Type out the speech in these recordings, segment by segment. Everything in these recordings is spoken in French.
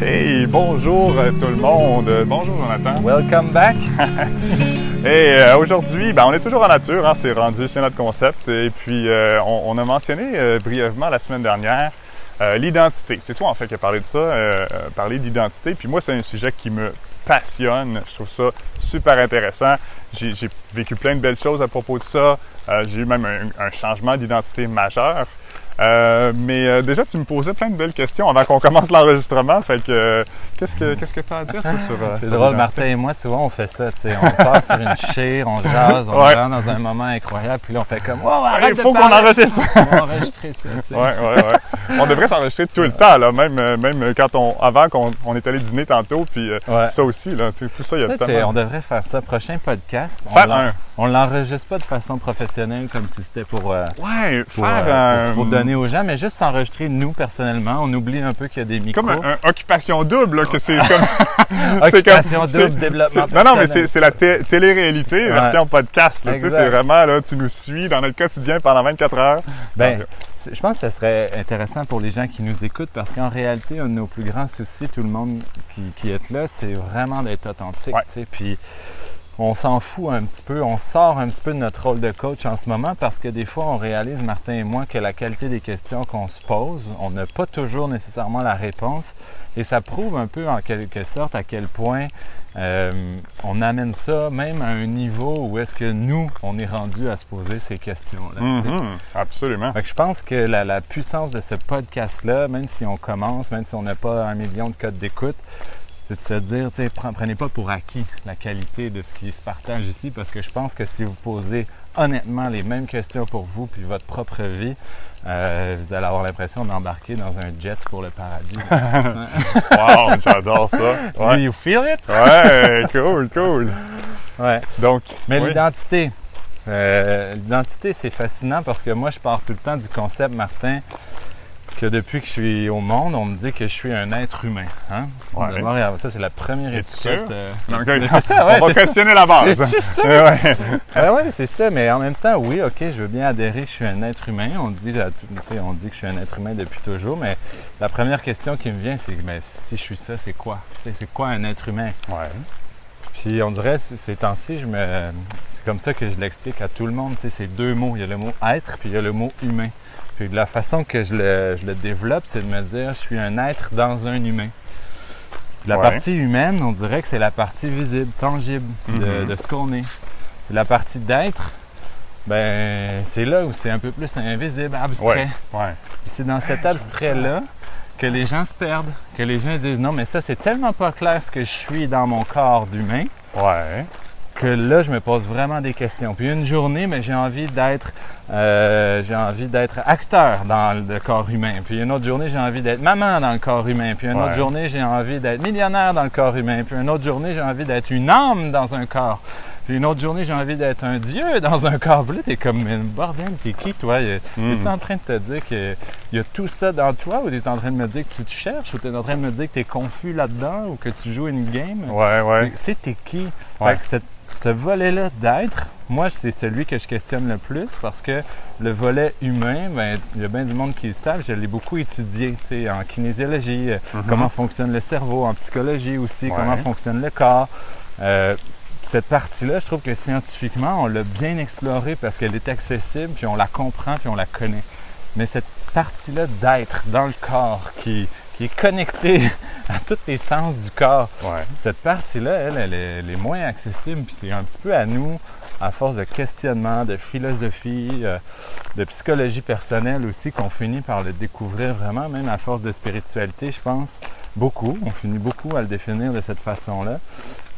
Hey, bonjour euh, tout le monde. Bonjour Jonathan. Welcome back. Et euh, aujourd'hui, ben, on est toujours en nature, hein, c'est rendu, c'est notre concept. Et puis, euh, on, on a mentionné euh, brièvement la semaine dernière l'identité. C'est toi en fait qui a parlé de ça, parler d'identité. Puis moi, c'est un sujet qui me passionne. Je trouve ça super intéressant. J'ai vécu plein de belles choses à propos de ça. J'ai eu même un, un changement d'identité majeur. Euh, mais euh, déjà, tu me posais plein de belles questions avant qu'on commence l'enregistrement. Fait que, euh, qu'est-ce que qu'est-ce que tu as à dire toi, sur euh, C'est drôle? Martin et moi, souvent, on fait ça. On passe sur une chire, on jase, on Ouais. rentre dans un moment incroyable, puis là, on fait comme Oh, Il arrête de faut qu'on enregistre. On va enregistrer ça. tu sais. Ouais, ouais, ouais. On devrait s'enregistrer tout le temps, là, même, même quand on, avant qu'on on est allé dîner tantôt, puis Ouais. ça aussi, là, tout, ça, il y a tellement... euh, on devrait faire ça. Prochain podcast, on Faire un. on l'enregistre pas de façon professionnelle comme si c'était pour, Ouais, pour, faire un... pour- pour donner aux gens, mais juste s'enregistrer nous personnellement. On oublie un peu qu'il y a des micros. Comme un, un occupation double, là, que c'est comme... Occupation double, développement c'est- Non, non, mais personnel. c'est la té- télé-réalité, Ouais. version podcast. là, Tu sais, c'est vraiment, là, tu nous suis dans notre quotidien pendant 24 heures. Ben, c'est- je pense que ce serait intéressant pour les gens qui nous écoutent parce qu'en réalité, un de nos plus grands soucis, tout le monde qui, qui est là, c'est vraiment d'être authentique. Ouais. tu sais. Puis on s'en fout un petit peu, on sort un petit peu de notre rôle de coach en ce moment parce que des fois, on réalise, Martin et moi, que la qualité des questions qu'on se pose, on n'a pas toujours nécessairement la réponse. Et ça prouve un peu en quelque sorte à quel point euh, on amène ça même à un niveau où est-ce que nous, on est rendu à se poser ces questions-là. mhm, absolument. Fait que je pense que la, la puissance de ce podcast-là, même si on commence, même si on n'a pas un million de codes d'écoute, c'est de se dire, tu prenez pas pour acquis la qualité de ce qui se partage ici, parce que je pense que si vous posez honnêtement les mêmes questions pour vous puis votre propre vie, euh, vous allez avoir l'impression d'embarquer dans un jet pour le paradis. Wow, j'adore ça. Do you feel it? ouais cool, cool. Ouais. Donc, Mais oui. l'identité, euh, l'identité, c'est fascinant parce que moi, je pars tout le temps du concept, Martin, que depuis que je suis au monde, on me dit que je suis un être humain. Hein? Ouais. D'abord, ça, c'est la première étiquette. euh, Donc, c'est ça, ouais, on va c'est ça. questionner la base. Sûr? Ouais. Ah ouais, c'est ça, mais en même temps, oui, ok, je veux bien adhérer que je suis un être humain. On dit, on dit que je suis un être humain depuis toujours, mais la première question qui me vient, c'est mais si je suis ça, c'est quoi? C'est quoi un être humain? Ouais. Puis on dirait, ces temps-ci, je me... c'est comme ça que je l'explique à tout le monde. Tu sais, c'est deux mots. Il y a le mot être, puis il y a le mot humain. Puis de la façon que je le, je le développe, c'est de me dire, je suis un être dans un humain. Puis La Ouais. partie humaine, on dirait que c'est la partie visible, tangible de, Mhm. de ce qu'on est. Puis la partie d'être, ben c'est là où c'est un peu plus invisible, abstrait. Ouais. Ouais. Puis c'est dans cet abstrait-là que les gens se perdent, que les gens disent non, mais ça, c'est tellement pas clair ce que je suis dans mon corps d'humain Ouais. que là, je me pose vraiment des questions. Puis une journée, mais j'ai envie d'être, euh, j'ai envie d'être acteur dans le corps humain. Puis une autre journée, j'ai envie d'être maman dans le corps humain. Puis une Ouais. autre journée, j'ai envie d'être millionnaire dans le corps humain. Puis une autre journée, j'ai envie d'être une âme dans un corps. Puis une autre journée, j'ai envie d'être un dieu dans un corps. Là, t'es comme, mais bordel, t'es qui, toi? Mm. Es-tu en train de te dire qu'il y a tout ça dans toi ou t'es en train de me dire que tu te cherches ou t'es en train de me dire que t'es confus là-dedans ou que tu joues une game? Ouais, ouais. Tu sais, t'es qui? Ouais. Fait que cette- ce volet-là d'être, moi, c'est celui que je questionne le plus parce que le volet humain, ben, il y a bien du monde qui le savent, je l'ai beaucoup étudié, tu sais, en kinésiologie, euh, comment fonctionne le cerveau, en psychologie aussi. Ouais. comment fonctionne le corps. Euh, cette partie-là, je trouve que scientifiquement, on l'a bien explorée parce qu'elle est accessible, puis on la comprend, puis on la connaît. Mais cette partie-là d'être dans le corps, qui, qui est connectée à tous les sens du corps, Ouais. cette partie-là, elle, elle est, elle est moins accessible, puis c'est un petit peu à nous, à force de questionnement, de philosophie, euh, de psychologie personnelle aussi, qu'on finit par le découvrir vraiment, même à force de spiritualité, je pense. Beaucoup, on finit beaucoup à le définir de cette façon-là.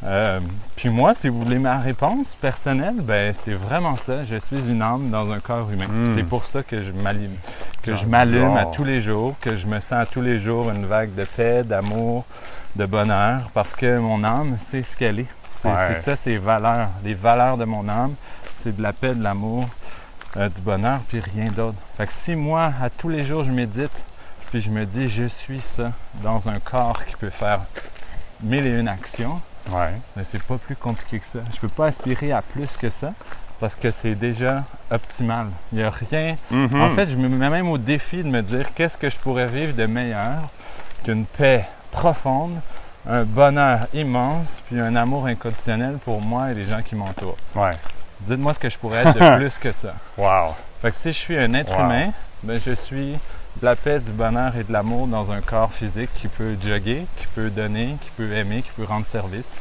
Euh, puis moi, si vous voulez ma réponse personnelle, ben c'est vraiment ça. Je suis une âme dans un corps humain. Mm. Puis C'est pour ça que je m'allume, que je m'allume à tous les jours, que je me sens à tous les jours une vague de paix, d'amour, de bonheur, parce que mon âme, c'est ce qu'elle est. C'est Ouais. c'est ça, ses valeurs. Les valeurs de mon âme, c'est de la paix, de l'amour, euh, du bonheur, puis rien d'autre. Fait que si moi, à tous les jours, je médite, puis je me dis, je suis ça, dans un corps qui peut faire mille et une actions, Ouais. mais c'est pas plus compliqué que ça. Je peux pas aspirer à plus que ça parce que c'est déjà optimal. Il n'y a rien. Mhm. En fait, je me mets même au défi de me dire qu'est-ce que je pourrais vivre de meilleur qu'une paix profonde, un bonheur immense, puis un amour inconditionnel pour moi et les gens qui m'entourent. Ouais. Dites-moi ce que je pourrais être de plus que ça. Wow. Fait que si je suis un être Wow. humain, ben je suis de la paix, du bonheur et de l'amour dans un corps physique qui peut jogger, qui peut donner, qui peut aimer, qui peut rendre service.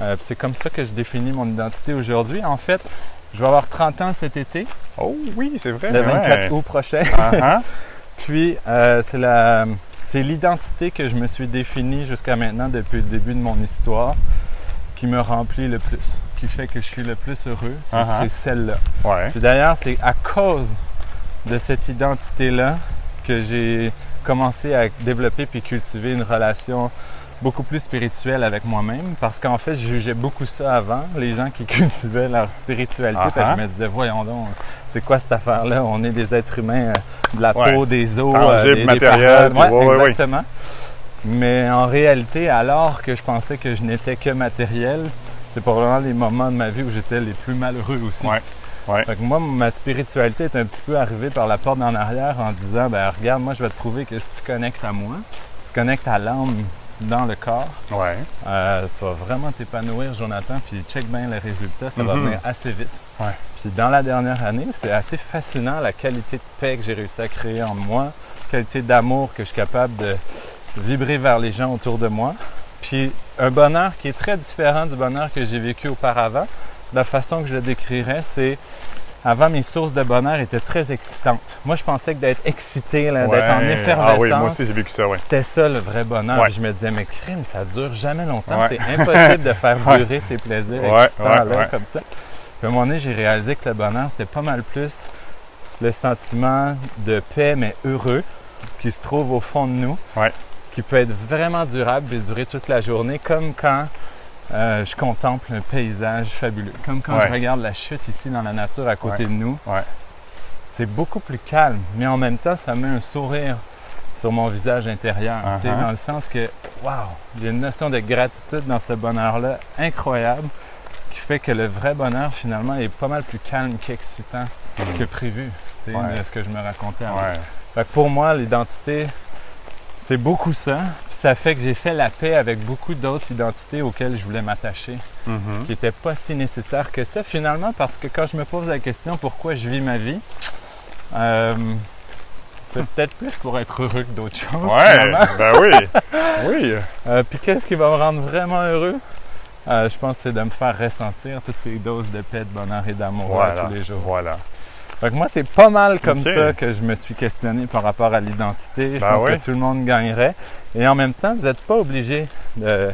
Euh, c'est comme ça que je définis mon identité aujourd'hui. En fait, je vais avoir 30 ans cet été, Oh oui, c'est vrai. le 24 ouais. août prochain. Ah, ah. Puis euh, c'est la c'est l'identité que je me suis définie jusqu'à maintenant depuis le début de mon histoire qui me remplit le plus, qui fait que je suis le plus heureux, c'est c'est celle-là. Ouais. Puis d'ailleurs, c'est à cause de cette identité-là que j'ai commencé à développer puis cultiver une relation beaucoup plus spirituelle avec moi-même parce qu'en fait, je jugeais beaucoup ça avant, les gens qui cultivaient leur spiritualité, parce que Uh-huh. je me disais, voyons donc, c'est quoi cette affaire-là? On est des êtres humains, euh, de la Ouais. peau, des os, Tangible, des, des matériel, ouais, ouais. exactement. Mais en réalité, alors que je pensais que je n'étais que matériel, c'est probablement les moments de ma vie où j'étais les plus malheureux aussi. Ouais. Fait que moi, ma spiritualité est un petit peu arrivée par la porte en arrière en disant, ben regarde, moi je vais te prouver que si tu connectes à moi, si tu connectes à l'âme dans le corps, Ouais. euh, tu vas vraiment t'épanouir, Jonathan, puis check bien les résultats, ça va Mhm. venir assez vite. Ouais. Puis dans la dernière année, c'est assez fascinant la qualité de paix que j'ai réussi à créer en moi, qualité d'amour que je suis capable de vibrer vers les gens autour de moi. Puis un bonheur qui est très différent du bonheur que j'ai vécu auparavant. La façon que je le décrirais, c'est avant mes sources de bonheur étaient très excitantes. Moi, je pensais que d'être excité, d'être en effervescence, Ah oui, moi aussi j'ai vécu ça, ouais. c'était ça le vrai bonheur. Ouais. Je me disais, mais crime, ça dure jamais longtemps. Ouais. C'est impossible de faire durer ces plaisirs excitants-là comme ça. Puis à un moment donné, j'ai réalisé que le bonheur, c'était pas mal plus le sentiment de paix, mais heureux, qui se trouve au fond de nous, qui peut être vraiment durable et durer toute la journée, comme quand euh, je contemple un paysage fabuleux. Comme quand Ouais. je regarde la chute ici dans la nature à côté Ouais. de nous. Ouais. C'est beaucoup plus calme, mais en même temps, ça met un sourire sur mon visage intérieur. Uh-huh. Dans le sens que, waouh, il y a une notion de gratitude dans ce bonheur-là incroyable qui fait que le vrai bonheur, finalement, est pas mal plus calme qu'excitant que prévu. de ce que je me racontais avant. Fait que pour moi, l'identité, c'est beaucoup ça. Puis ça fait que j'ai fait la paix avec beaucoup d'autres identités auxquelles je voulais m'attacher, Mhm. qui n'étaient pas si nécessaires que ça finalement, parce que quand je me pose la question pourquoi je vis ma vie, euh, c'est peut-être plus pour être heureux que d'autres choses. Ouais, finalement. ben oui. Oui. Euh, puis qu'est-ce qui va me rendre vraiment heureux? Euh, je pense que c'est de me faire ressentir toutes ces doses de paix, de bonheur et d'amour Voilà. tous les jours. Voilà. Que moi, c'est pas mal comme ça que je me suis questionné par rapport à l'identité. Je Ben pense oui. que tout le monde gagnerait. Et en même temps, vous n'êtes pas obligé de,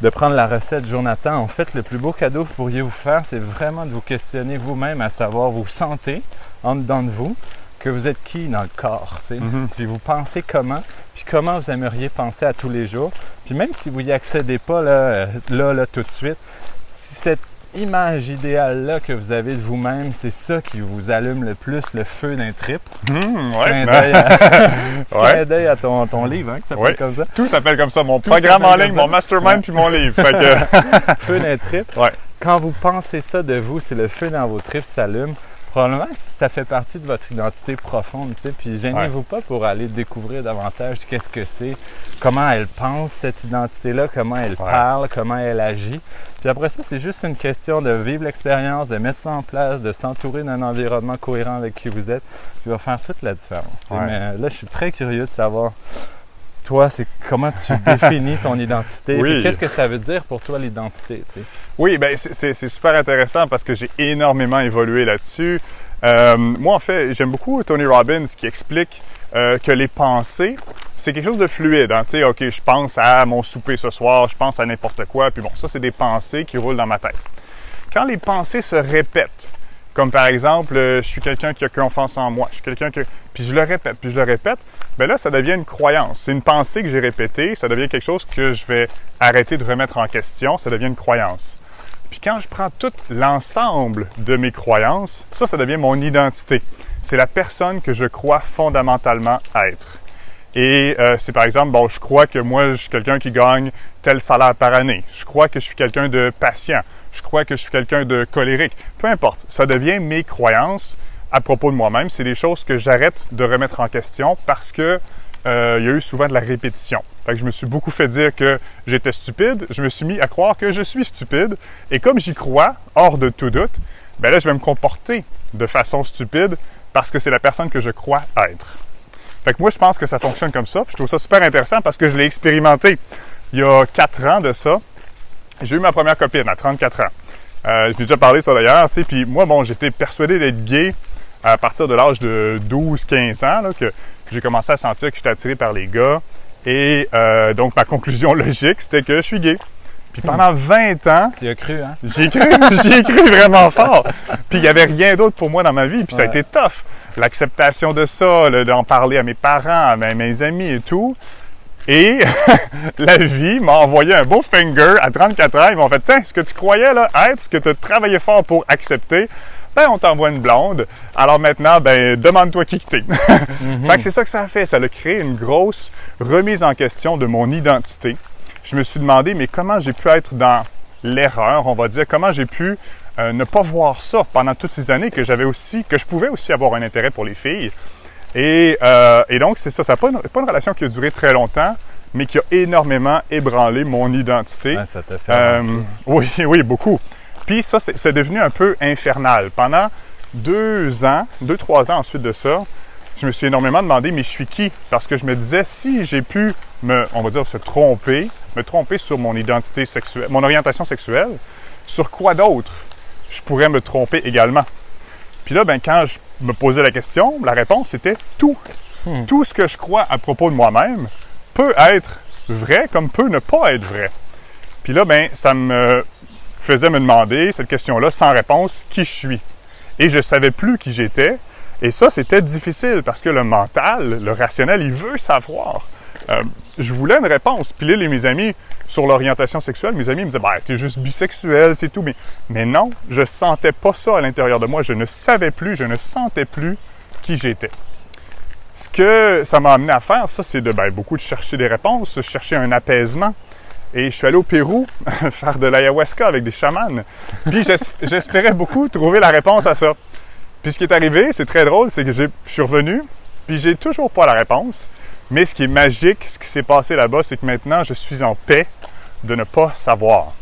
de prendre la recette Jonathan. En fait, le plus beau cadeau que vous pourriez vous faire, c'est vraiment de vous questionner vous-même, à savoir vous sentez en dedans de vous que vous êtes qui dans le corps, tu sais. Mhm. Puis vous pensez comment, puis comment vous aimeriez penser à tous les jours. Puis même si vous n'y accédez pas là, euh, là, là, tout de suite, si cette image idéale-là que vous avez de vous-même, c'est ça qui vous allume le plus le feu d'un trip. Petit ouais. clin d'œil à, petit Ouais. clin d'œil à ton, ton livre, hein, qui s'appelle Ouais. comme ça. Tout s'appelle comme ça. Mon Tout programme en ligne, mon mastermind puis mon livre. Fait que, Feu d'un trip. Ouais. Quand vous pensez ça de vous, c'est le feu dans vos tripes s'allume. Probablement que ça fait partie de votre identité profonde, tu sais. Puis gênez-vous pas pour aller découvrir davantage qu'est-ce que c'est, comment elle pense cette identité-là, comment elle Ouais. parle, comment elle agit. Puis après ça, c'est juste une question de vivre l'expérience, de mettre ça en place, de s'entourer d'un environnement cohérent avec qui vous êtes, qui va faire toute la différence. tu sais. Ouais. Mais euh, là, je suis très curieux de savoir, toi, c'est comment tu définis ton identité, Oui. qu'est-ce que ça veut dire pour toi l'identité, tu sais? Oui, ben c'est super intéressant parce que j'ai énormément évolué là-dessus. Euh, moi, en fait, j'aime beaucoup Tony Robbins qui explique euh, que les pensées, c'est quelque chose de fluide. Hein? Tu sais, OK, je pense à mon souper ce soir, je pense à n'importe quoi, puis bon, ça, c'est des pensées qui roulent dans ma tête. Quand les pensées se répètent, comme par exemple, euh, je suis quelqu'un qui a confiance en moi, je suis quelqu'un que... Puis je le répète, puis je le répète, ben là, ça devient une croyance. C'est une pensée que j'ai répétée, ça devient quelque chose que je vais arrêter de remettre en question, ça devient une croyance. Puis quand je prends tout l'ensemble de mes croyances, ça, ça devient mon identité. C'est la personne que je crois fondamentalement être. Et euh, c'est par exemple, bon, je crois que moi, je suis quelqu'un qui gagne tel salaire par année. Je crois que je suis quelqu'un de patient. Je crois que je suis quelqu'un de colérique. Peu importe, ça devient mes croyances à propos de moi-même. C'est des choses que j'arrête de remettre en question parce que euh, il y a eu souvent de la répétition. Je me suis beaucoup fait dire que j'étais stupide. Je me suis mis à croire que je suis stupide. Et comme j'y crois, hors de tout doute, ben là, je vais me comporter de façon stupide parce que c'est la personne que je crois être. Fait que moi, je pense que ça fonctionne comme ça. Je trouve ça super intéressant parce que je l'ai expérimenté il y a quatre ans de ça. J'ai eu ma première copine à 34 ans. Euh, je l'ai déjà parlé ça d'ailleurs, tu sais. Puis moi, bon, j'étais persuadé d'être gay à partir de l'âge de 12-15 ans, là, que j'ai commencé à sentir que j'étais attiré par les gars. Et euh, donc, ma conclusion logique, c'était que je suis gay. Puis pendant 20 ans, Tu y as cru, hein? j'ai cru, j'ai cru vraiment fort. Puis il y avait rien d'autre pour moi dans ma vie. Puis ça a été tough. L'acceptation de ça, d'en parler à mes parents, à mes amis et tout. Et la vie m'a envoyé un beau finger à 34 ans. Ils m'ont fait, tiens, ce que tu croyais là être, ce que tu as travaillé fort pour accepter, ben on t'envoie une blonde. Alors maintenant, ben demande-toi qui que t'es. Fait que c'est ça que ça a fait. Ça a créé une grosse remise en question de mon identité. Je me suis demandé, mais comment j'ai pu être dans l'erreur, on va dire, comment j'ai pu euh, ne pas voir ça pendant toutes ces années que j'avais aussi, que je pouvais aussi avoir un intérêt pour les filles? Et, euh, et donc, c'est ça, ça n'a pas, une- pas une relation qui a duré très longtemps, mais qui a énormément ébranlé mon identité. Ouais, ça t'a fait Euh, oui, oui, beaucoup. Puis ça, c'est c'est devenu un peu infernal. Pendant deux ans, deux, trois ans ensuite de ça, je me suis énormément demandé, mais je suis qui? Parce que je me disais, si j'ai pu me, on va dire, se tromper, me tromper sur mon identité sexuelle, mon orientation sexuelle, sur quoi d'autre je pourrais me tromper également? Puis là, ben, quand je me posais la question, la réponse était tout. Tout ce que je crois à propos de moi-même peut être vrai comme peut ne pas être vrai. Puis là, ben, ça me faisait me demander cette question-là sans réponse, qui je suis. Et je savais plus qui j'étais. Et ça, c'était difficile parce que le mental, le rationnel, il veut savoir. Euh, je voulais une réponse. Puis là, les, mes amis, sur l'orientation sexuelle, mes amis me disaient, ben, t'es juste bisexuel, c'est tout. Mais, non, je sentais pas ça à l'intérieur de moi. Je ne savais plus, je ne sentais plus qui j'étais. Ce que ça m'a amené à faire, ça, c'est de ben, beaucoup de chercher des réponses, chercher un apaisement. Et je suis allé au Pérou faire de l'ayahuasca avec des chamans. Puis j'es- j'espérais beaucoup trouver la réponse à ça. Puis ce qui est arrivé, c'est très drôle, c'est que je suis revenu, puis j'ai toujours pas la réponse. Mais ce qui est magique, ce qui s'est passé là-bas, c'est que maintenant, je suis en paix de ne pas savoir.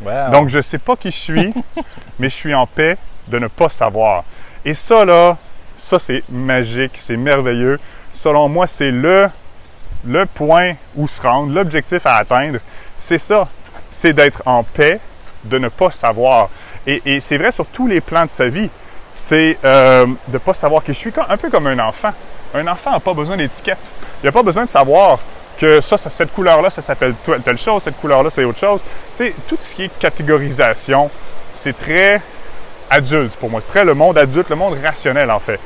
Wow. Donc, je sais pas qui je suis, mais je suis en paix de ne pas savoir. Et ça, là, ça, c'est magique, c'est merveilleux. Selon moi, c'est le, le point où se rendre, l'objectif à atteindre. C'est ça. C'est d'être en paix, de ne pas savoir. Et, et c'est vrai sur tous les plans de sa vie. C'est euh, de ne pas savoir qui je suis, un peu comme un enfant. Un enfant n'a pas besoin d'étiquette. Il n'a pas besoin de savoir que ça, ça- cette couleur-là, ça s'appelle telle chose, cette couleur-là, c'est autre chose. Tu sais, tout ce qui est catégorisation, c'est très adulte pour moi. C'est très le monde adulte, le monde rationnel, en fait.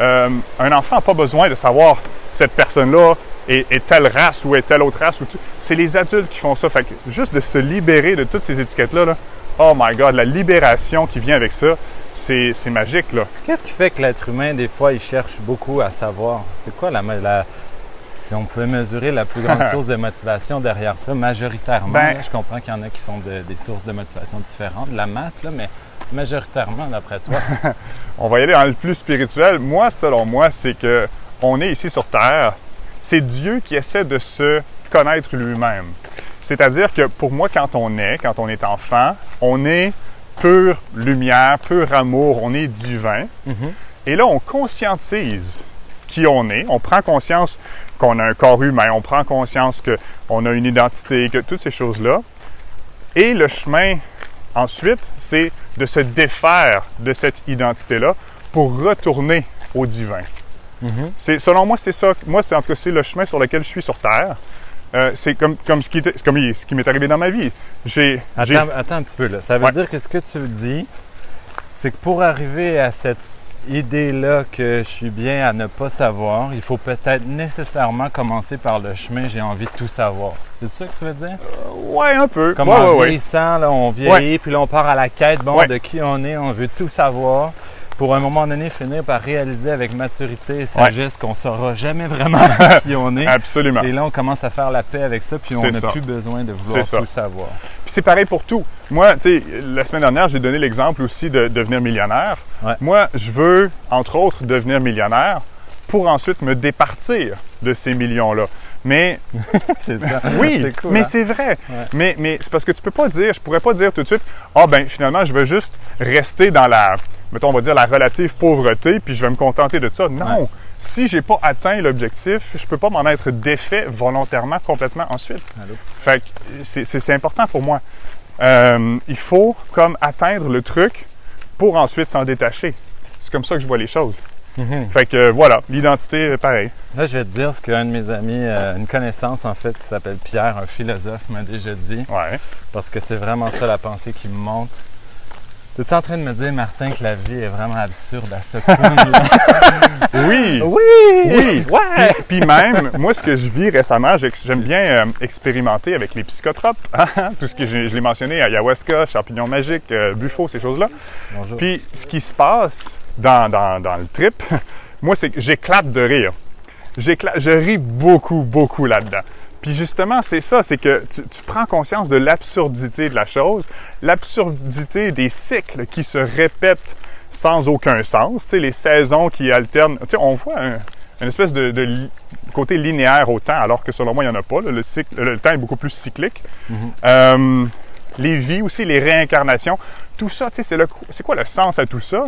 Euh, un enfant n'a pas besoin de savoir cette personne-là est, telle race ou est telle autre race. ou tout. C'est les adultes qui font ça. Fait que juste de se libérer de toutes ces étiquettes-là, là, oh my God, la libération qui vient avec ça, c'est c'est magique, là. Qu'est-ce qui fait que l'être humain, des fois, il cherche beaucoup à savoir? C'est quoi la, la- si on pouvait mesurer la plus grande source de motivation derrière ça, majoritairement, Ben- là, je comprends qu'il y en a qui sont de- des sources de motivation différentes, la masse, là, mais majoritairement, d'après toi. On va y aller dans le plus spirituel. Moi, selon moi, c'est que on est ici sur Terre. C'est Dieu qui essaie de se connaître lui-même. C'est-à-dire que pour moi, quand on est, quand on est enfant, on est pure lumière, pur amour, on est divin. Et là, on conscientise qui on est. On prend conscience qu'on a un corps humain, on prend conscience qu'on a une identité, que toutes ces choses-là. Et le chemin ensuite, c'est de se défaire de cette identité-là pour retourner au divin. C'est, selon moi, c'est ça. Moi, c'est en tout cas, c'est le chemin sur lequel je suis sur Terre. Euh, c'est comme, comme, ce qui comme ce qui m'est arrivé dans ma vie. J'ai, Attends, attends un petit peu là. Ça veut Ouais. dire que ce que tu dis, c'est que pour arriver à cette idée-là que je suis bien à ne pas savoir, il faut peut-être nécessairement commencer par le chemin j'ai envie de tout savoir. C'est ça que tu veux dire? ouais, un peu. Comme ouais, en ouais, ouais. vieillissant, là, on vieillit, puis là on part à la quête bon, de qui on est, on veut tout savoir. Pour un moment donné finir par réaliser avec maturité et sagesse qu'on saura jamais vraiment qui on est. Absolument. Et là, on commence à faire la paix avec ça, puis on n'a plus besoin de vouloir tout savoir. Puis c'est pareil pour tout. Moi, tu sais, la semaine dernière, j'ai donné l'exemple aussi de devenir millionnaire. Ouais. Moi, je veux, entre autres, devenir millionnaire pour ensuite me départir de ces millions-là. Mais c'est ça. oui, cool. mais hein? c'est vrai. Ouais. Mais, mais c'est parce que tu peux pas dire, je pourrais pas dire tout de suite, ah ben finalement je vais juste rester dans la, mettons on va dire la relative pauvreté, puis je vais me contenter de ça. Non, Ouais. si j'ai pas atteint l'objectif, je peux pas m'en être défait volontairement complètement ensuite. Allô? Fait que c'est- important pour moi. Euh, il faut comme atteindre le truc pour ensuite s'en détacher. C'est comme ça que je vois les choses. Mhm. Fait que euh, voilà, l'identité, euh, pareil. Là, je vais te dire ce qu'un de mes amis, euh, une connaissance en fait, qui s'appelle Pierre, un philosophe, m'a déjà dit, Ouais. parce que c'est vraiment ça la pensée qui me monte. Tu es en train de me dire, Martin, que la vie est vraiment absurde à ce point-là? Oui! oui! Oui! Ouais! Puis, puis même, moi, ce que je vis récemment, j'ai- j'aime bien euh, expérimenter avec les psychotropes. Tout ce que je, je l'ai mentionné, ayahuasca, champignons magiques, euh, buffo, ces choses-là. Bonjour. Puis ce qui se passe dans, dans, dans le trip, moi, c'est que j'éclate de rire. J'éclate, je ris beaucoup, beaucoup là-dedans. Puis justement, c'est ça, c'est que tu, tu prends conscience de l'absurdité de la chose, l'absurdité des cycles qui se répètent sans aucun sens, tu sais, les saisons qui alternent. Tu sais, on voit un, une espèce de, de li- côté linéaire au temps, alors que selon moi, il n'y en a pas. là. Le, cycle, le temps est beaucoup plus cyclique. Euh, les vies aussi, les réincarnations, tout ça, tu sais, c'est, le- c'est quoi le sens à tout ça?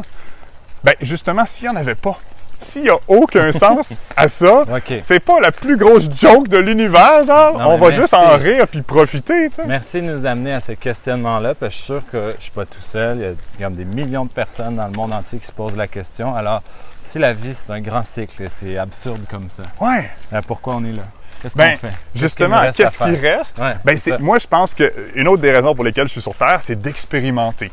Ben, justement, s'il n'y en avait pas, s'il n'y a aucun sens à ça, OK. c'est pas la plus grosse joke de l'univers, genre. Non, on va juste en rire puis profiter. Merci de nous amener à ce questionnement-là, parce que je suis sûr que je suis pas tout seul. Il y a comme des millions de personnes dans le monde entier qui se posent la question. Alors, si la vie, c'est un grand cycle, c'est absurde comme ça, Ouais. euh, pourquoi on est là? Qu'est-ce Ben, qu'on fait? Justement, Qu'est-ce reste qui reste? Ouais, Ben, c'est moi, je pense que une autre des raisons pour lesquelles je suis sur Terre, c'est d'expérimenter.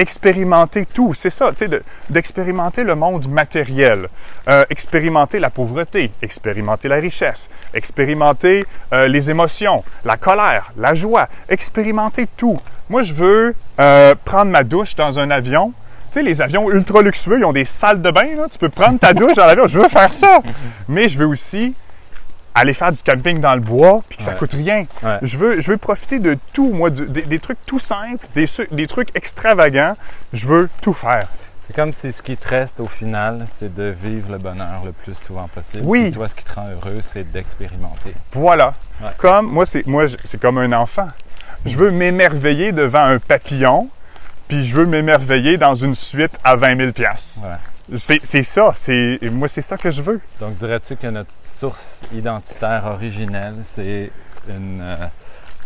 Expérimenter tout, c'est ça, tu sais, de- d'expérimenter le monde matériel, euh, expérimenter la pauvreté, expérimenter la richesse, expérimenter euh, les émotions, la colère, la joie, expérimenter tout. Moi, je veux euh, prendre ma douche dans un avion. Tu sais, les avions ultra luxueux, ils ont des salles de bain. Tu peux prendre ta douche dans l'avion. Je veux faire ça. Mais je veux aussi aller faire du camping dans le bois, puis que ça Ouais. coûte rien. Ouais. Je veux, je veux profiter de tout, moi, du- des, des trucs tout simples, des, trucs extravagants. Je veux tout faire. C'est comme si ce qui te reste au final, c'est de vivre le bonheur le plus souvent possible. Oui. Puis toi, ce qui te rend heureux, c'est d'expérimenter. Voilà. Ouais. Comme, moi, c'est, moi, c'est comme un enfant. Je veux m'émerveiller devant un papillon, puis je veux m'émerveiller dans une suite à 20 000 piastres. Ouais. C'est, ça. C'est, moi, c'est ça que je veux. Donc, dirais-tu que notre source identitaire originelle, c'est une euh,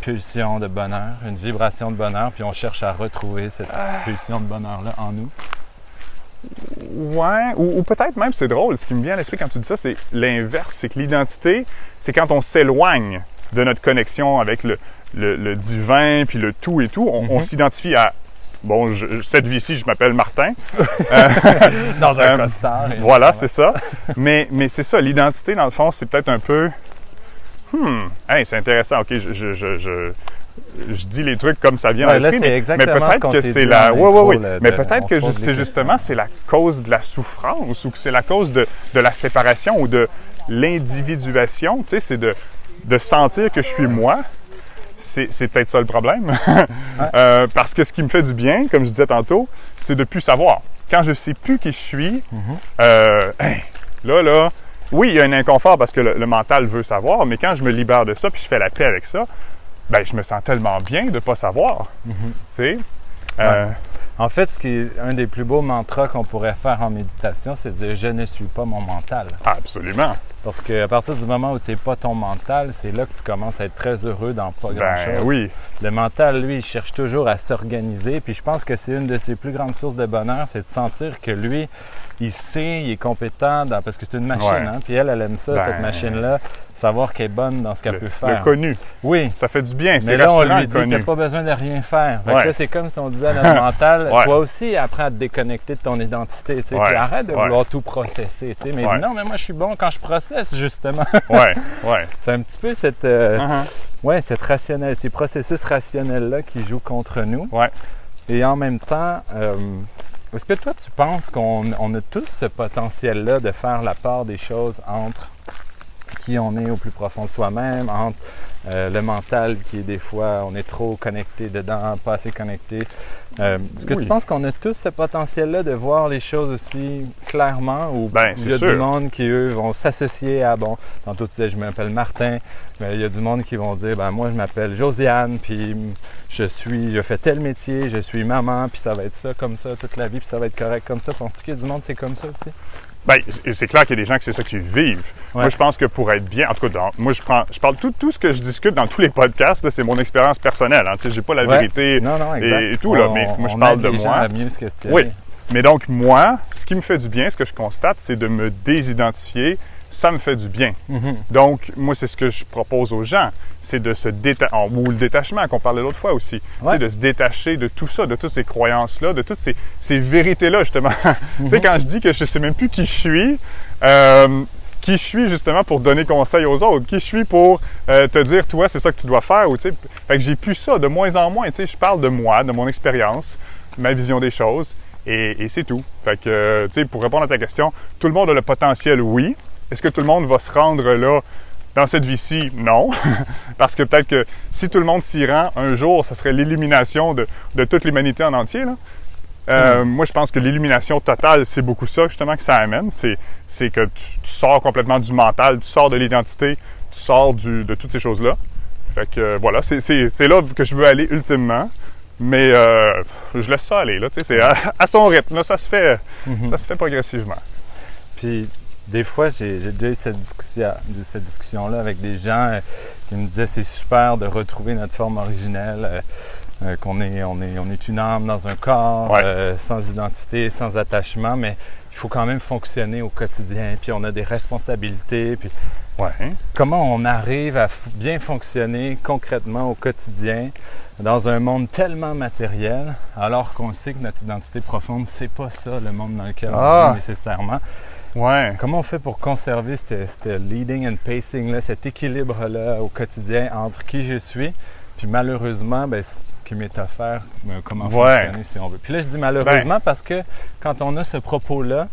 pulsion de bonheur, une vibration de bonheur, puis on cherche à retrouver cette pulsion de bonheur-là en nous? Ouais, ou, ou peut-être même, c'est drôle, ce qui me vient à l'esprit quand tu dis ça, c'est l'inverse. C'est que l'identité, c'est quand on s'éloigne de notre connexion avec le, le- le divin, puis le tout et tout, on, on Mhm. s'identifie à, bon, je- cette vie-ci, je m'appelle Martin. Dans un Euh, costard. Voilà, c'est ça. Mais, mais c'est ça, l'identité, dans le fond, c'est peut-être un peu, hmm, hey, c'est intéressant, ok, je, je, je, je, je dis les trucs comme ça vient Ouais, à l'esprit, c'est mais, peut-être que c'est la, ouais, ouais, mais peut-être que c'est justement c'est la cause de la souffrance ou que c'est la cause de, de la séparation ou de l'individuation, tu sais, c'est de, de sentir que je suis moi. C'est, peut-être ça le problème. Euh, parce que ce qui me fait du bien, comme je disais tantôt, c'est de plus savoir. Quand je sais plus qui je suis, euh, hey, là, là, oui, il y a un inconfort parce que le, le mental veut savoir, mais quand je me libère de ça puis je fais la paix avec ça, ben, je me sens tellement bien de pas savoir. Tu sais? Euh, En fait, ce qui est un des plus beaux mantras qu'on pourrait faire en méditation, c'est de dire je ne suis pas mon mental. absolument. Parce qu'à partir du moment où tu n'es pas ton mental, c'est là que tu commences à être très heureux dans pas Ben grand-chose. oui. Le mental, lui, il cherche toujours à s'organiser. Puis je pense que c'est une de ses plus grandes sources de bonheur, c'est de sentir que lui, il sait, il est compétent, dans- parce que c'est une machine. Ouais. Hein? Puis elle, elle aime ça, Ben, cette machine-là, savoir qu'elle est bonne dans ce qu'elle Le, peut le faire. connu. Oui. Ça fait du bien. C'est Mais là, on lui le dit t'as pas besoin de rien faire. Fait que là, c'est comme si on disait à notre mental, Ouais. toi aussi, apprends à te déconnecter de ton identité. tu. Puis arrête de vouloir tout processer. tu. Mais il dit, non, mais moi, je suis bon quand je processe, justement. Ouais, ouais. c'est un petit peu cette, euh, Uh-huh. ouais, cette rationnel, ces processus rationnels-là qui jouent contre nous. Ouais. Et en même temps, euh, est-ce que toi, tu penses qu'on on a tous ce potentiel-là de faire la part des choses entre qui on est au plus profond de soi-même, entre euh, le mental qui est des fois, on est trop connecté dedans, pas assez connecté. Euh, est-ce que tu penses qu'on a tous ce potentiel-là de voir les choses aussi clairement ou ben, il y a du monde qui, eux, vont s'associer à, bon, tantôt tu disais, je m'appelle Martin, mais il y a du monde qui vont dire, ben moi je m'appelle Josiane, puis je suis, je fais tel métier, je suis maman, puis ça va être ça comme ça toute la vie, puis ça va être correct comme ça. Penses-tu qu'il y a du monde c'est comme ça aussi? Bien, c'est clair qu'il y a des gens qui c'est ça qu'ils vivent. Moi, je pense que pour être bien, en tout cas, moi, je prends, je parle tout, tout ce que je discute dans tous les podcasts, c'est mon expérience personnelle. Hein. Tu sais, j'ai pas la vérité et, tout, là, mais moi, je parle de moi. À mieux se questionner. Oui. Mais donc, moi, ce qui me fait du bien, ce que je constate, c'est de me désidentifier ça me fait du bien. Mhm. Donc, moi, c'est ce que je propose aux gens, c'est de se détacher, ou le détachement qu'on parlait l'autre fois aussi, de se détacher de tout ça, de toutes ces croyances-là, de toutes ces, ces vérités-là, justement. Tu sais, mhm. quand je dis que je sais même plus qui je suis, euh, qui je suis justement pour donner conseil aux autres, qui je suis pour euh, te dire, toi, c'est ça que tu dois faire, ou tu sais, fait que j'ai plus ça de moins en moins, tu sais, je parle de moi, de mon expérience, ma vision des choses, et, et c'est tout. Fait que, tu sais, pour répondre à ta question, tout le monde a le potentiel, oui, est-ce que tout le monde va se rendre là dans cette vie-ci? Non. Parce que peut-être que si tout le monde s'y rend, un jour, ce serait l'illumination de, toute l'humanité en entier. Euh, hmm. Moi, je pense que l'illumination totale, c'est beaucoup ça justement que ça amène. C'est, que tu, sors complètement du mental, tu sors de l'identité, tu sors de toutes ces choses-là. Fait que euh, voilà, c'est, là que je veux aller ultimement. Mais euh, je laisse ça aller, là, c'est à, son rythme, ça se fait, mm-hmm. ça se fait progressivement. Puis des fois, j'ai déjà eu cette discussion-là avec des gens euh, qui me disaient c'est super de retrouver notre forme originelle, euh, euh, qu'on est, on est, on est une âme dans un corps, sans identité, sans attachement, mais il faut quand même fonctionner au quotidien, puis on a des responsabilités, puis comment on arrive à bien fonctionner concrètement au quotidien dans un monde tellement matériel, alors qu'on sait que notre identité profonde, c'est pas ça le monde dans lequel on ah! vit nécessairement. Ouais. Comment on fait pour conserver ce leading and pacing, là, cet équilibre-là au quotidien entre qui je suis, puis malheureusement, ben, ce qui m'est offert, ben, comment fonctionner si on veut. Puis là, je dis malheureusement ben. parce que quand on a ce propos-là,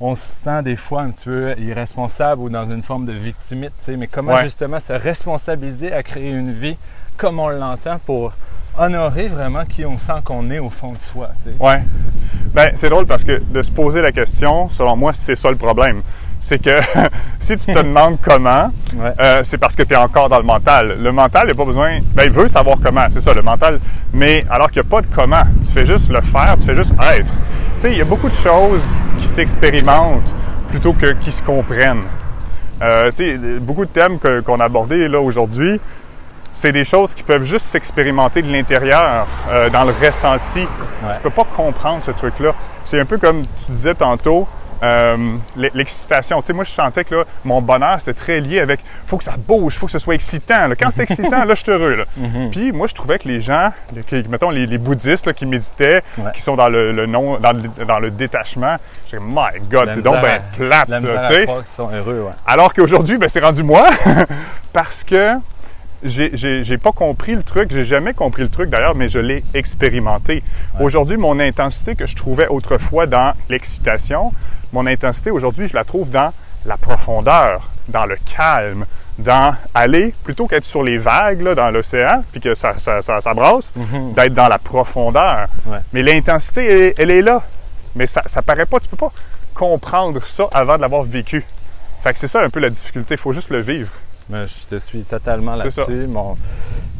on se sent des fois un petit peu irresponsable ou dans une forme de victimite, mais comment justement se responsabiliser à créer une vie comme on l'entend pour honorer vraiment qui on sent qu'on est au fond de soi. Tu sais. Ouais. Ben, c'est drôle parce que de se poser la question, selon moi, c'est ça le problème. C'est que si tu te demandes comment, euh, c'est parce que tu es encore dans le mental. Le mental, il n'a pas besoin. Ben, il veut savoir comment, c'est ça, le mental. Mais alors qu'il n'y a pas de comment, tu fais juste le faire, tu fais juste être. Tu sais, il y a beaucoup de choses qui s'expérimentent plutôt que qui se comprennent. Euh, tu sais, beaucoup de thèmes qu'on a abordés là aujourd'hui, c'est des choses qui peuvent juste s'expérimenter de l'intérieur, euh, dans le ressenti. Tu Tu peux pas comprendre ce truc-là. C'est un peu comme tu disais tantôt, euh, l'excitation. Tu sais, moi, je sentais que là, mon bonheur, c'est très lié avec faut que ça bouge, faut que ce soit excitant. Quand c'est excitant, là, je suis heureux. Là. Mm-hmm. Puis moi, je trouvais que les gens, mettons les, bouddhistes qui méditaient, qui sont dans le, non, dans le, dans le détachement, je My God, c'est donc bien plate. sont heureux, Alors qu'aujourd'hui, ben, c'est rendu moi parce que j'ai pas compris le truc, j'ai jamais compris le truc d'ailleurs, mais je l'ai expérimenté. Aujourd'hui, mon intensité que je trouvais autrefois dans l'excitation, mon intensité aujourd'hui, je la trouve dans la profondeur, dans le calme, dans aller, plutôt qu'être sur les vagues dans l'océan, puis que ça, ça, ça, brasse, mm-hmm. d'être dans la profondeur. Mais l'intensité, elle, est là. Mais ça, ça paraît pas, tu peux pas comprendre ça avant de l'avoir vécu. Fait que c'est ça un peu la difficulté, il faut juste le vivre. Mais je te suis totalement là-dessus. Mon,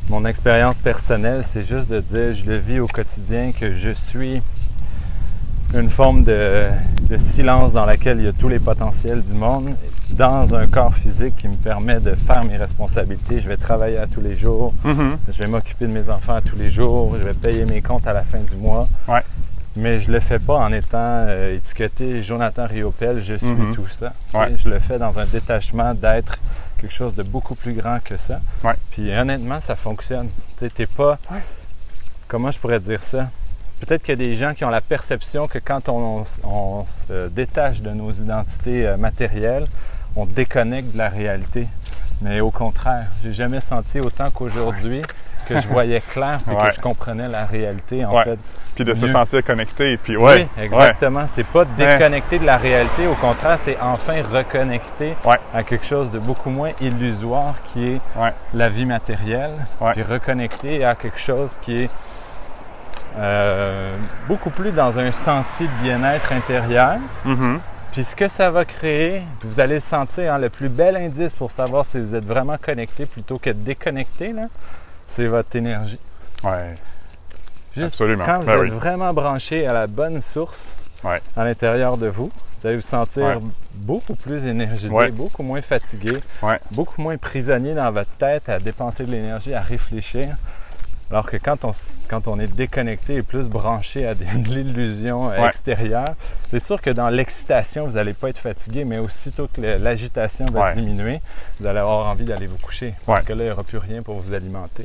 mon expérience personnelle, c'est juste de dire, je le vis au quotidien, que je suis une forme de, silence dans laquelle il y a tous les potentiels du monde, dans un corps physique qui me permet de faire mes responsabilités. Je vais travailler à tous les jours, mm-hmm. je vais m'occuper de mes enfants à tous les jours, je vais payer mes comptes à la fin du mois. Mais je le fais pas en étant euh, étiqueté Jonathan Riopel, je suis mm-hmm. tout ça. Je le fais dans un détachement d'être quelque chose de beaucoup plus grand que ça. Puis honnêtement, ça fonctionne. Tu n'es pas. Comment je pourrais dire ça? Peut-être qu'il y a des gens qui ont la perception que quand on, se détache de nos identités euh, matérielles, on déconnecte de la réalité. Mais au contraire, j'ai jamais senti autant qu'aujourd'hui que je voyais clair et Ouais. que je comprenais la réalité, en Ouais. fait. Puis de se sentir connecté. Puis ouais. oui, exactement. C'est pas Ouais. déconnecter de la réalité, au contraire, c'est enfin reconnecter Ouais. à quelque chose de beaucoup moins illusoire qui est la vie matérielle, puis reconnecter à quelque chose qui est euh, beaucoup plus dans un sentier de bien-être intérieur. Mhm. Puis ce que ça va créer, vous allez le sentir, hein, le plus bel indice pour savoir si vous êtes vraiment connecté plutôt que déconnecté, là, c'est votre énergie. Ouais. Juste Absolument. quand vous Ben êtes oui. vraiment branché à la bonne source Ouais. à l'intérieur de vous, vous allez vous sentir Ouais. beaucoup plus énergisé, Ouais. beaucoup moins fatigué, beaucoup moins prisonnier dans votre tête à dépenser de l'énergie, à réfléchir. Alors que quand on, quand on est déconnecté et plus branché à de l'illusion Ouais. extérieure, c'est sûr que dans l'excitation, vous n'allez pas être fatigué, mais aussitôt que l'agitation va Ouais. diminuer, vous allez avoir envie d'aller vous coucher. Parce Ouais. que là, il n'y aura plus rien pour vous alimenter.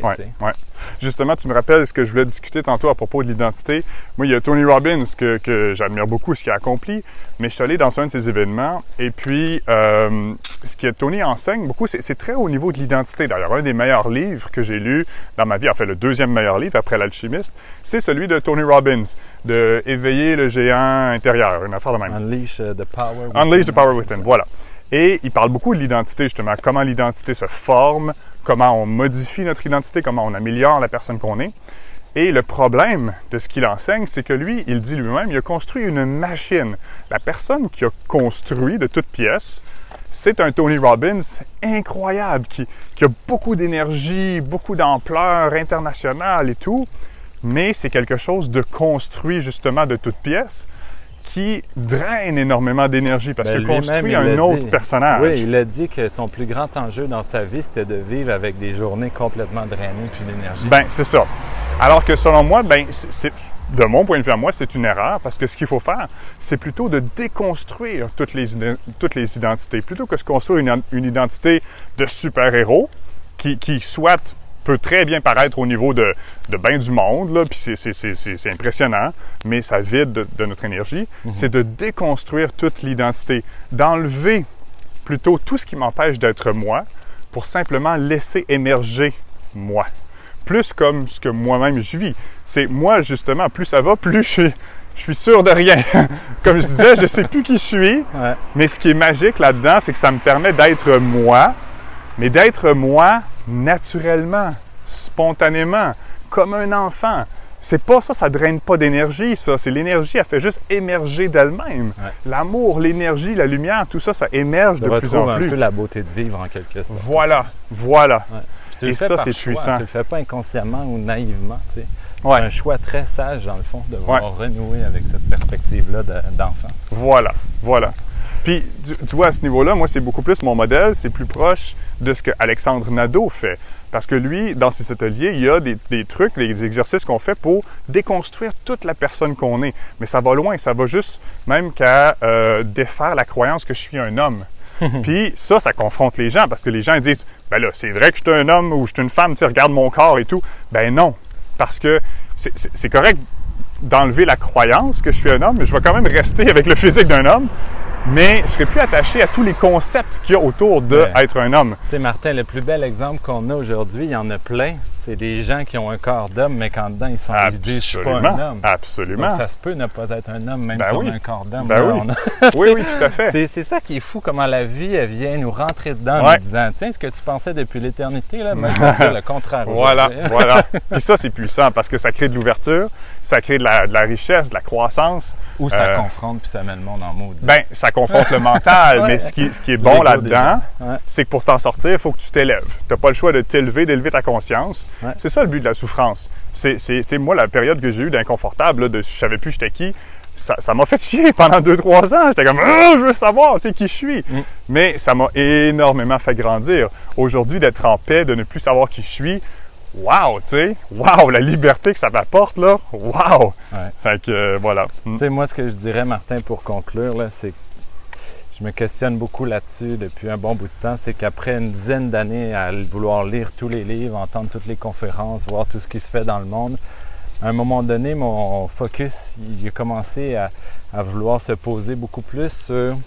Justement, tu me rappelles ce que je voulais discuter tantôt à propos de l'identité. Moi, il y a Tony Robbins que, que j'admire beaucoup, ce qu'il a accompli, mais je suis allé dans un de ses événements et puis euh, ce que Tony enseigne beaucoup, c'est très au niveau de l'identité. D'ailleurs, un des meilleurs livres que j'ai lu dans ma vie, en fait le deuxième meilleur livre après l'alchimiste, c'est celui de Tony Robbins, de Éveiller le géant intérieur, une affaire de même. Unleash uh, the power within. Unleash the Power Within, voilà. Et il parle beaucoup de l'identité, justement, comment l'identité se forme, comment on modifie notre identité, comment on améliore la personne qu'on est. Et le problème de ce qu'il enseigne, c'est que lui, il dit lui-même, il a construit une machine. La personne qui a construit de toutes pièces, c'est un Tony Robbins incroyable, qui, qui a beaucoup d'énergie, beaucoup d'ampleur internationale et tout, mais c'est quelque chose de construit justement de toutes pièces qui draine énormément d'énergie parce Ben, qu'il construit un autre dit. personnage. Oui, il a dit que son plus grand enjeu dans sa vie, c'était de vivre avec des journées complètement drainées puis d'énergie. Ben, c'est ça. Alors que selon moi, ben, c'est- de mon point de vue à moi, c'est une erreur parce que ce qu'il faut faire, c'est plutôt de déconstruire toutes les, toutes les identités. Plutôt que de se construire une, une identité de super-héros qui, qui soit peut très bien paraître au niveau de, de ben du monde, là, puis c'est- impressionnant, mais ça vide de, de notre énergie, c'est de déconstruire toute l'identité, d'enlever plutôt tout ce qui m'empêche d'être moi pour simplement laisser émerger moi. Plus comme ce que moi-même je vis. C'est moi, justement, plus ça va, plus je suis, je suis sûr de rien. comme je disais, je sais plus qui je suis, Ouais. mais ce qui est magique là-dedans, c'est que ça me permet d'être moi, mais d'être moi naturellement, spontanément, comme un enfant. C'est pas ça, ça draine pas d'énergie, ça. C'est l'énergie, elle fait juste émerger d'elle-même. Ouais. L'amour, l'énergie, la lumière, tout ça, ça émerge de plus en un plus. peu la beauté de vivre en quelque sorte. Voilà, voilà. Tu le Et fais ça, c'est puissant. Tu le fais pas inconsciemment ou naïvement. tu sais. C'est Ouais. un choix très sage, dans le fond, de vouloir renouer avec cette perspective-là de- d'enfant. Voilà, voilà. Puis, tu, tu vois, à ce niveau-là, moi, c'est beaucoup plus mon modèle, c'est plus proche de ce que Alexandre Nadeau fait. Parce que lui, dans ses ateliers, il y a des, des trucs, des exercices qu'on fait pour déconstruire toute la personne qu'on est. Mais ça va loin, ça va juste même qu'à euh, défaire la croyance que je suis un homme. Puis ça, ça confronte les gens parce que les gens disent, ben là, c'est vrai que je suis un homme ou je suis une femme, tu regarde mon corps et tout. Ben non, parce que c'est correct d'enlever la croyance que je suis un homme, mais je vais quand même rester avec le physique d'un homme, mais je serai plus attaché à tous les concepts qu'il y a autour de Ouais. être un homme. Tu sais, Martin, le plus bel exemple qu'on a aujourd'hui, il y en a plein. C'est des gens qui ont un corps d'homme, mais qu'en dedans, ils, sont, ils se disent « je suis pas un homme ». Absolument. Donc, ça se peut ne pas être un homme, même Ben si oui. on a un corps d'homme. Ben oui. a- Oui, oui, tout à fait. C'est, ça qui est fou, comment la vie, elle vient nous rentrer dedans en Ouais. nous disant Tiens, ce que tu pensais depuis l'éternité, là, dire le contraire. Voilà, voilà. Puis ça, c'est puissant parce que ça crée de l'ouverture, ça crée de la, de la richesse, de la croissance. Ou ça Euh, confronte, puis ça met le monde en maudit. Ben, ça confronte le mental, Ouais. mais ce qui, ce qui est bon là-dedans. Ouais. c'est que pour t'en sortir, il faut que tu t'élèves. Tu n'as pas le choix de t'élever, d'élever ta conscience. Ouais. C'est ça le but de la souffrance. C'est, c'est, c'est moi la période que j'ai eue d'inconfortable, là, de je savais plus j'étais qui. Ça, ça m'a fait chier pendant 2-3 ans. J'étais comme, Ah, je veux savoir, tu sais, qui je suis. Mm. Mais ça m'a énormément fait grandir. Aujourd'hui, d'être en paix, de ne plus savoir qui je suis, wow, tu sais, wow, la liberté que ça m'apporte, là, wow. Ouais. Fait que, euh, voilà. Mm. Tu sais, moi, ce que je dirais, Martin, pour conclure, là, c'est que je me questionne beaucoup là-dessus depuis un bon bout de temps. C'est qu'après une dizaine d'années à vouloir lire tous les livres, entendre toutes les conférences, voir tout ce qui se fait dans le monde, à un moment donné, mon focus, il a commencé à, à vouloir se poser beaucoup plus sur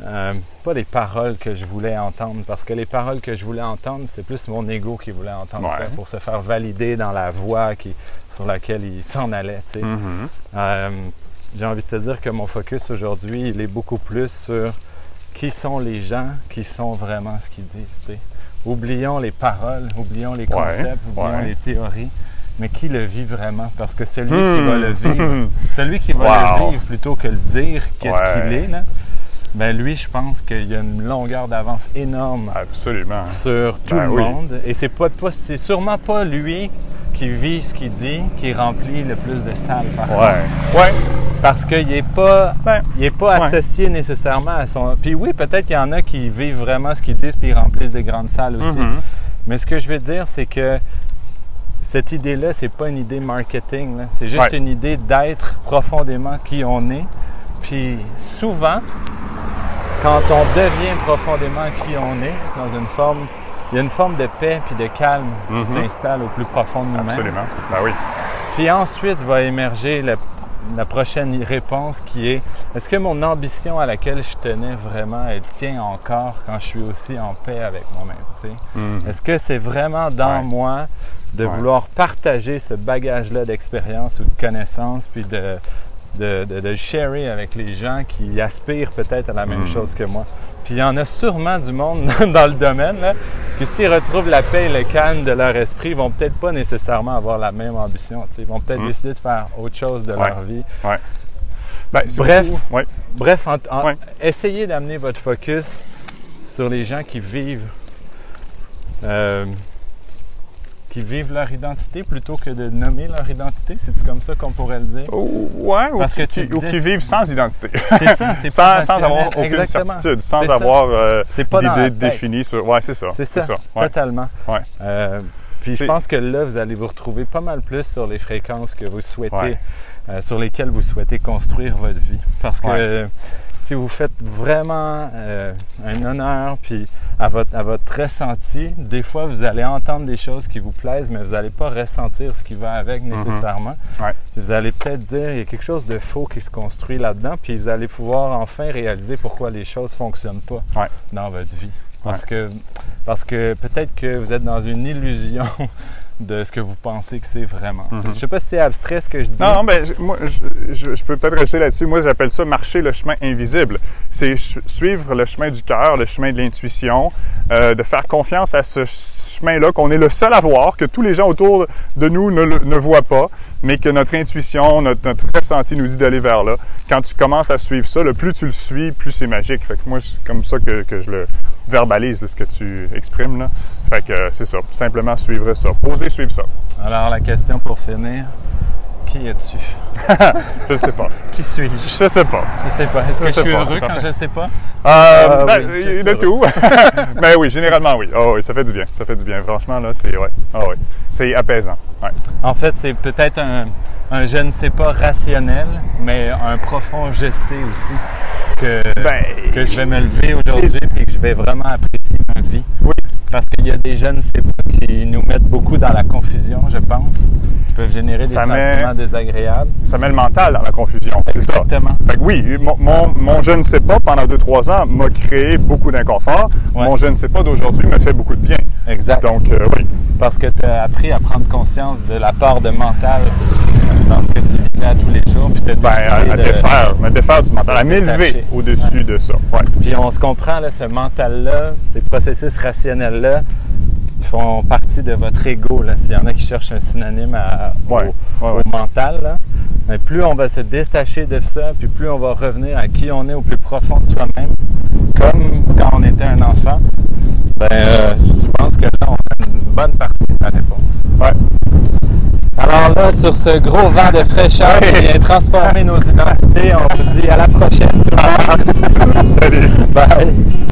euh, pas les paroles que je voulais entendre, parce que les paroles que je voulais entendre, c'est plus mon ego qui voulait entendre ça pour se faire valider dans la voie qui, sur laquelle il s'en allait. tu sais. Mhm. Euh, J'ai envie de te dire que mon focus aujourd'hui, il est beaucoup plus sur qui sont les gens qui sont vraiment ce qu'ils disent. tu sais. Oublions les paroles, oublions les Ouais, concepts, oublions ouais. les théories, mais qui le vit vraiment? Parce que celui qui Hmm. va le vivre, celui qui va Wow. le vivre plutôt que le dire qu'est-ce Ouais. qu'il est, là, ben lui, je pense qu'il y a une longueur d'avance énorme Absolument. sur tout Ben le oui. monde. Et c'est pas, pas- c'est sûrement pas lui qui vit ce qu'il dit qui remplit le plus de salles par. Ouais. Ouais. Parce qu'il n'est pas, Ben, il est pas ouais. associé nécessairement à son. Puis oui, peut-être qu'il y en a qui vivent vraiment ce qu'ils disent puis ils remplissent des grandes salles aussi. Mhm. Mais ce que je veux dire, c'est que cette idée-là, c'est pas une idée marketing. C'est juste Ouais. une idée d'être profondément qui on est. Puis souvent, quand on devient profondément qui on est, dans une forme, il y a une forme de paix puis de calme Mhm. qui s'installe au plus profond de nous-mêmes. Absolument. Ben oui. Puis ensuite va émerger la, la prochaine réponse qui est est-ce que mon ambition à laquelle je tenais vraiment, elle tient encore quand je suis aussi en paix avec moi-même? Mhm. Est-ce que c'est vraiment dans Ouais. moi de Ouais. vouloir partager ce bagage-là d'expérience ou de connaissances, puis de, de, de, de le sharer avec les gens qui aspirent peut-être à la même Mhm. chose que moi? Puis il y en a sûrement du monde dans le domaine là, qui s'ils retrouvent la paix et le calme de leur esprit, vont peut-être pas nécessairement avoir la même ambition. Ils vont peut-être Mhm. décider de faire autre chose de Ouais. leur vie. Ben, c'est Bref. beaucoup- Ouais. Bref, en- en- Ouais. essayez d'amener votre focus sur les gens qui vivent, euh, qui vivent leur identité plutôt que de nommer leur identité? C'est comme ça qu'on pourrait le dire? Oh, Ouais, ou Parce que qui, tu ou disais- qui vivent sans identité. C'est ça, c'est sans, sans avoir aucune Exactement. certitude, sans ça. avoir euh, d'idée définie sur. Ouais, c'est ça. C'est ça, Ouais. totalement. Ouais. Euh, puis je pense que là, vous allez vous retrouver pas mal plus sur les fréquences que vous souhaitez, Ouais. euh, sur lesquelles vous souhaitez construire votre vie. Parce que si vous faites vraiment euh, un honneur puis à votre, à votre ressenti, des fois, vous allez entendre des choses qui vous plaisent, mais vous n'allez pas ressentir ce qui va avec nécessairement. Ouais. Puis vous allez peut-être dire, il y a quelque chose de faux qui se construit là-dedans, puis vous allez pouvoir enfin réaliser pourquoi les choses ne fonctionnent pas Ouais. dans votre vie. Parce que, parce que peut-être que vous êtes dans une illusion de ce que vous pensez que c'est vraiment. Mhm. Je ne sais pas si c'est abstrait ce que je dis. Non, non, ben, je- moi, je, je- je peux peut-être rajouter là-dessus. Moi, j'appelle ça marcher le chemin invisible. C'est suivre le chemin du cœur, le chemin de l'intuition, euh, de faire confiance à ce chemin-là qu'on est le seul à voir, que tous les gens autour de nous ne voient pas, mais que notre intuition, notre, ressenti nous dit d'aller vers là. Quand tu commences à suivre ça, le plus tu le suis, plus c'est magique. Fait que moi, c'est comme ça que, je le verbalise, ce que tu exprimes. Là. Fait que euh, c'est ça. Simplement suivre ça. Poser, suivre ça. Alors, la question pour finir qui es-tu? Je sais pas. Qui suis-je? Je sais pas. Je sais pas. Est-ce que je suis pas, heureux quand je sais pas? Euh, Ah ben, oui, je y a de tout. Mais oui, généralement, oui. Oh, oui, ça fait du bien. Ça fait du bien. Franchement, là, c'est ouais. Ah oui. C'est apaisant. Ouais. En fait, c'est peut-être un, un je ne sais pas rationnel, mais un profond je sais aussi que, Ben, que je vais me lever aujourd'hui et que je vais vraiment apprécier ma vie. Oui. Parce qu'il y a des je ne sais pas qui nous mettent beaucoup dans la confusion, je pense, qui peuvent générer Ça des met- sentiments désagréables. ça met le mental dans la confusion. C'est ça. Exactement. Fait que oui, mon, mon, mon je ne sais pas pendant 2-3 ans m'a créé beaucoup d'inconfort. Ouais. Mon je ne sais pas d'aujourd'hui me fait beaucoup de bien. Exact. Donc, euh, oui. Parce que tu as appris à prendre conscience de la part de mental dans ce que tu vivais à tous les jours, puis Ben, à, à défaire, me défaire du mental, à m'élever au-dessus de ça. Ouais. Puis on se comprend, là, ce mental-là, ces processus font partie de votre ego. S'il y en a qui cherchent un synonyme à- au, Ouais, ouais, au ouais. mental, là. mais plus on va se détacher de ça, puis plus on va revenir à qui on est au plus profond de soi-même, comme quand on était un enfant, ben, euh, je pense que là, on a une bonne partie de la réponse. Alors là, sur ce gros vent de fraîcheur qui vient transformer nos identités, on vous dit à la prochaine. Salut. Bye!